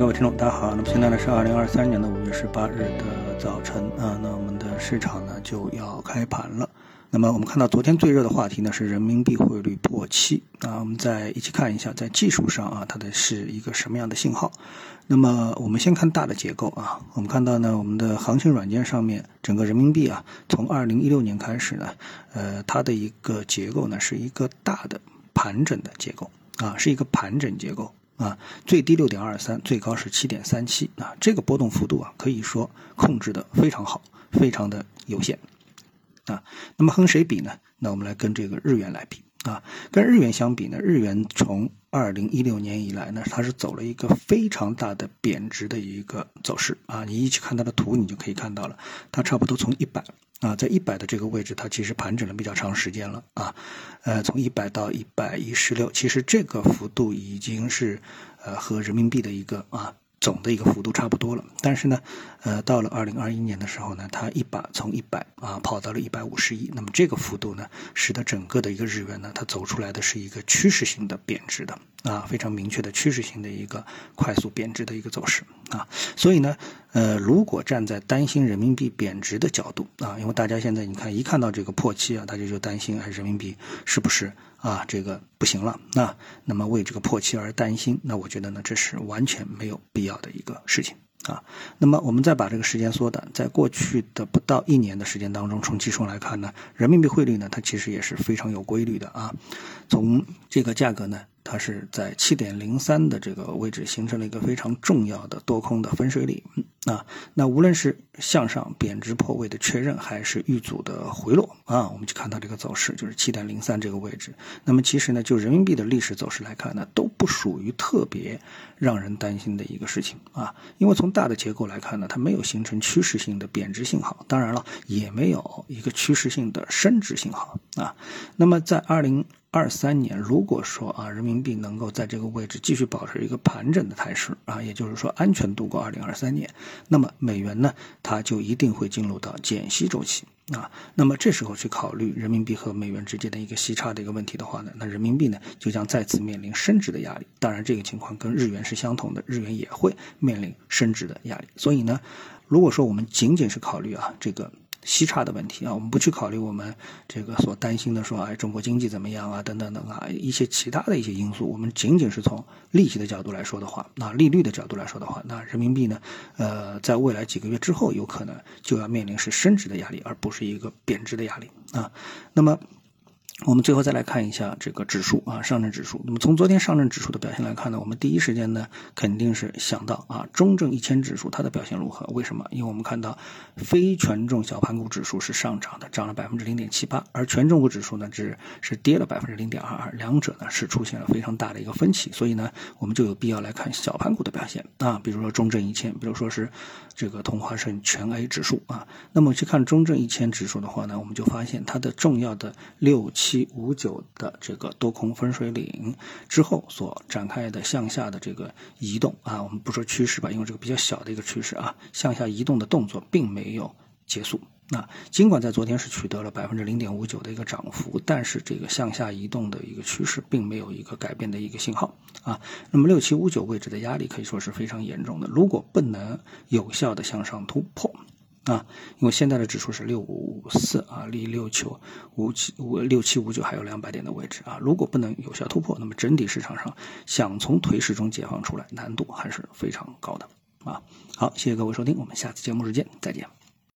各位听众，大家好。那么现在呢是二零二三年的五月十八日的早晨啊，那我们的市场呢就要开盘了。那么我们看到昨天最热的话题呢是人民币汇率破七啊，我们再一起看一下在技术上啊它的是一个什么样的信号。那么我们先看大的结构啊，我们看到呢我们的行情软件上面整个人民币啊从二零一六年开始呢，呃它的一个结构呢是一个大的盘整的结构啊，是一个盘整结构。啊，最低六点二三，最高是七点三七啊，这个波动幅度啊，可以说控制的非常好，非常的有限啊。那么和谁比呢？那我们来跟这个日元来比啊。跟日元相比呢，日元从二零一六年以来呢，它是走了一个非常大的贬值的一个走势啊。你一起看它的图，你就可以看到了，它差不多从一百。啊，在一百的这个位置，它其实盘整了比较长时间了啊，呃，从一百到一百一十六，其实这个幅度已经是呃和人民币的一个啊。总的一个幅度差不多了，但是呢，呃，到了二零二一年的时候呢，它一把从一百啊跑到了一百五十一，那么这个幅度呢，使得整个的一个日元呢，它走出来的是一个趋势性的贬值的啊，非常明确的趋势性的一个快速贬值的一个走势。啊，所以呢，呃，如果站在担心人民币贬值的角度啊，因为大家现在你看一看到这个破七啊，大家就担心哎，人民币是不是？啊，这个不行了，那那么为这个破七而担心，那我觉得呢，这是完全没有必要的一个事情啊。那么我们再把这个时间缩短，在过去的不到一年的时间当中，从技术来看呢，人民币汇率呢，它其实也是非常有规律的啊。从这个价格呢。它是在七点零三的这个位置形成了一个非常重要的多空的分水岭啊。那无论是向上贬值破位的确认，还是遇阻的回落啊，我们就看到这个走势就是七点零三这个位置。那么其实呢，就人民币的历史走势来看呢，都不属于特别让人担心的一个事情啊。因为从大的结构来看呢，它没有形成趋势性的贬值信号，当然了，也没有一个趋势性的升值信号啊。那么在二零。二三年，如果说啊，人民币能够在这个位置继续保持一个盘整的态势啊，也就是说安全度过二零二三年，那么美元呢，它就一定会进入到减息周期啊。那么这时候去考虑人民币和美元之间的一个息差的一个问题的话呢，那人民币呢就将再次面临升值的压力。当然，这个情况跟日元是相同的，日元也会面临升值的压力。所以呢，如果说我们仅仅是考虑啊这个。息差的问题啊，我们不去考虑我们这个所担心的说，哎，中国经济怎么样啊，等等等啊，一些其他的一些因素，我们仅仅是从利息的角度来说的话，那利率的角度来说的话，那人民币呢，呃，在未来几个月之后，有可能就要面临是升值的压力，而不是一个贬值的压力啊，那么。我们最后再来看一下这个指数啊，上证指数。那么从昨天上证指数的表现来看呢，我们第一时间呢肯定是想到啊，中证一千指数它的表现如何？为什么？因为我们看到非权重小盘股指数是上涨的，涨了百分之零点七八，而权重股指数呢只是跌了百分之零点二二，两者呢是出现了非常大的一个分歧。所以呢，我们就有必要来看小盘股的表现啊，比如说中证一千，比如说是这个同花顺全 A 指数啊。那么去看中证一千指数的话呢，我们就发现它的重要的六七。七五九的这个多空分水岭之后所展开的向下的这个移动啊，我们不说趋势吧，因为这个比较小的一个趋势啊，向下移动的动作并没有结束。那尽管在昨天是取得了百分之零点五九的一个涨幅，但是这个向下移动的一个趋势并没有一个改变的一个信号啊。那么六七五九位置的压力可以说是非常严重的，如果不能有效的向上突破。啊，因为现在的指数是六五五四啊，离六九五七五六七五九还有两百点的位置啊。如果不能有效突破，那么整体市场上想从颓势中解放出来，难度还是非常高的啊。好，谢谢各位收听，我们下次节目时间再见。